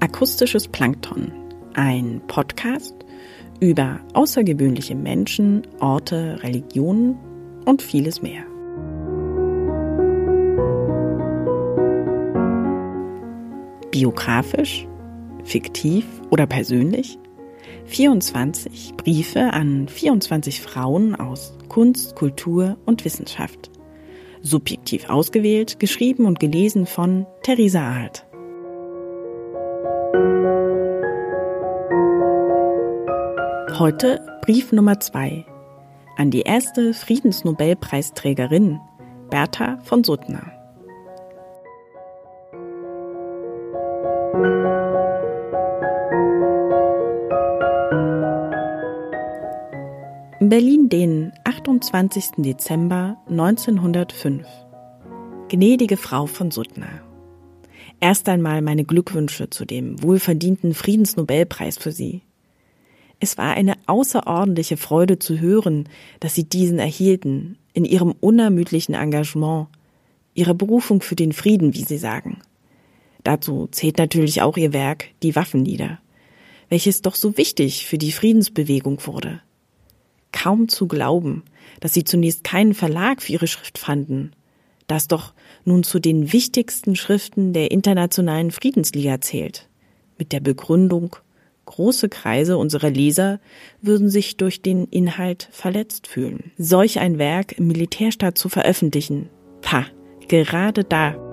Akustisches Plankton, ein Podcast über außergewöhnliche Menschen, Orte, Religionen und vieles mehr. Biografisch, fiktiv oder persönlich? 24 Briefe an 24 Frauen aus Kunst, Kultur und Wissenschaft. Subjektiv ausgewählt, geschrieben und gelesen von Theresa Alt. Heute Brief Nummer zwei an die erste Friedensnobelpreisträgerin Bertha von Suttner. Berlin, den 28. Dezember 1905. Gnädige Frau von Suttner. Erst einmal meine Glückwünsche zu dem wohlverdienten Friedensnobelpreis für Sie. Es war eine außerordentliche Freude zu hören, dass Sie diesen erhielten, in Ihrem unermüdlichen Engagement, Ihre Berufung für den Frieden, wie Sie sagen. Dazu zählt natürlich auch Ihr Werk Die Waffenlieder, welches doch so wichtig für die Friedensbewegung wurde. Kaum zu glauben, dass Sie zunächst keinen Verlag für Ihre Schrift fanden, das doch nun zu den wichtigsten Schriften der Internationalen Friedensliga zählt, mit der Begründung Große Kreise unserer Leser würden sich durch den Inhalt verletzt fühlen. Solch ein Werk im Militärstaat zu veröffentlichen, pah, gerade da.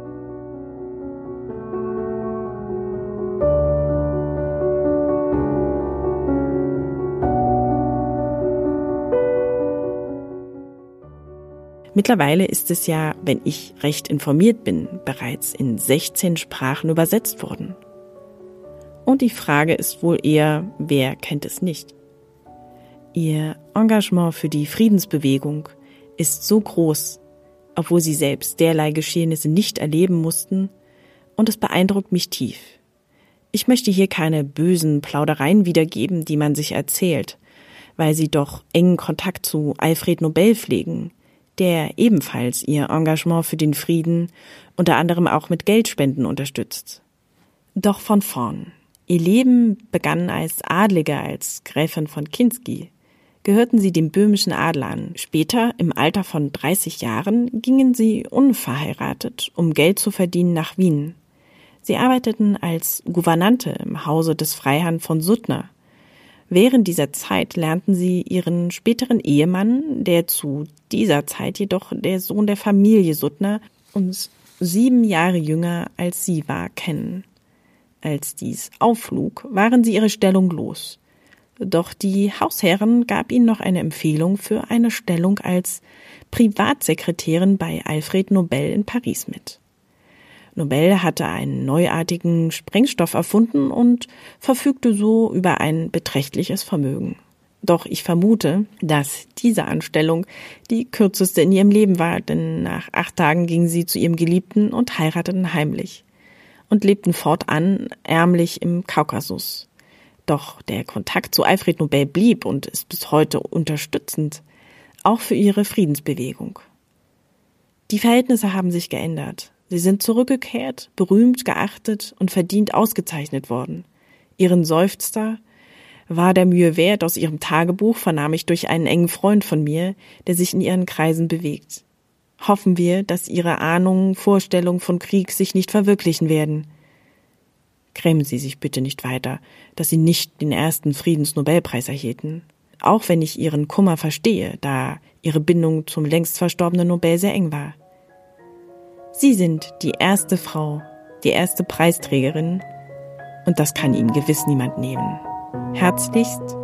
Mittlerweile ist es ja, wenn ich recht informiert bin, bereits in 16 Sprachen übersetzt worden. Und die Frage ist wohl eher, wer kennt es nicht? Ihr Engagement für die Friedensbewegung ist so groß, obwohl sie selbst derlei Geschehnisse nicht erleben mussten, und es beeindruckt mich tief. Ich möchte hier keine bösen Plaudereien wiedergeben, die man sich erzählt, weil sie doch engen Kontakt zu Alfred Nobel pflegen, der ebenfalls ihr Engagement für den Frieden unter anderem auch mit Geldspenden unterstützt. Doch von vorn. Ihr Leben begann als Adlige, als Gräfin von Kinski. Gehörten sie dem böhmischen Adel an. Später, im Alter von 30 Jahren, gingen sie unverheiratet, um Geld zu verdienen, nach Wien. Sie arbeiteten als Gouvernante im Hause des Freiherrn von Suttner. Während dieser Zeit lernten sie ihren späteren Ehemann, der zu dieser Zeit jedoch der Sohn der Familie Suttner und sieben Jahre jünger als sie war, kennen. Als dies aufflug, waren sie ihre Stellung los. Doch die Hausherren gab ihnen noch eine Empfehlung für eine Stellung als Privatsekretärin bei Alfred Nobel in Paris mit. Nobel hatte einen neuartigen Sprengstoff erfunden und verfügte so über ein beträchtliches Vermögen. Doch ich vermute, dass diese Anstellung die kürzeste in ihrem Leben war, denn nach acht Tagen ging sie zu ihrem Geliebten und heirateten heimlich und lebten fortan ärmlich im Kaukasus. Doch der Kontakt zu Alfred Nobel blieb und ist bis heute unterstützend, auch für ihre Friedensbewegung. Die Verhältnisse haben sich geändert. Sie sind zurückgekehrt, berühmt, geachtet und verdient ausgezeichnet worden. Ihren Seufzer war der Mühe wert aus ihrem Tagebuch vernahm ich durch einen engen Freund von mir, der sich in ihren Kreisen bewegt hoffen wir, dass ihre Ahnungen, Vorstellungen von Krieg sich nicht verwirklichen werden. Grämen Sie sich bitte nicht weiter, dass Sie nicht den ersten Friedensnobelpreis erhielten. Auch wenn ich Ihren Kummer verstehe, da Ihre Bindung zum längst verstorbenen Nobel sehr eng war. Sie sind die erste Frau, die erste Preisträgerin, und das kann Ihnen gewiss niemand nehmen. Herzlichst,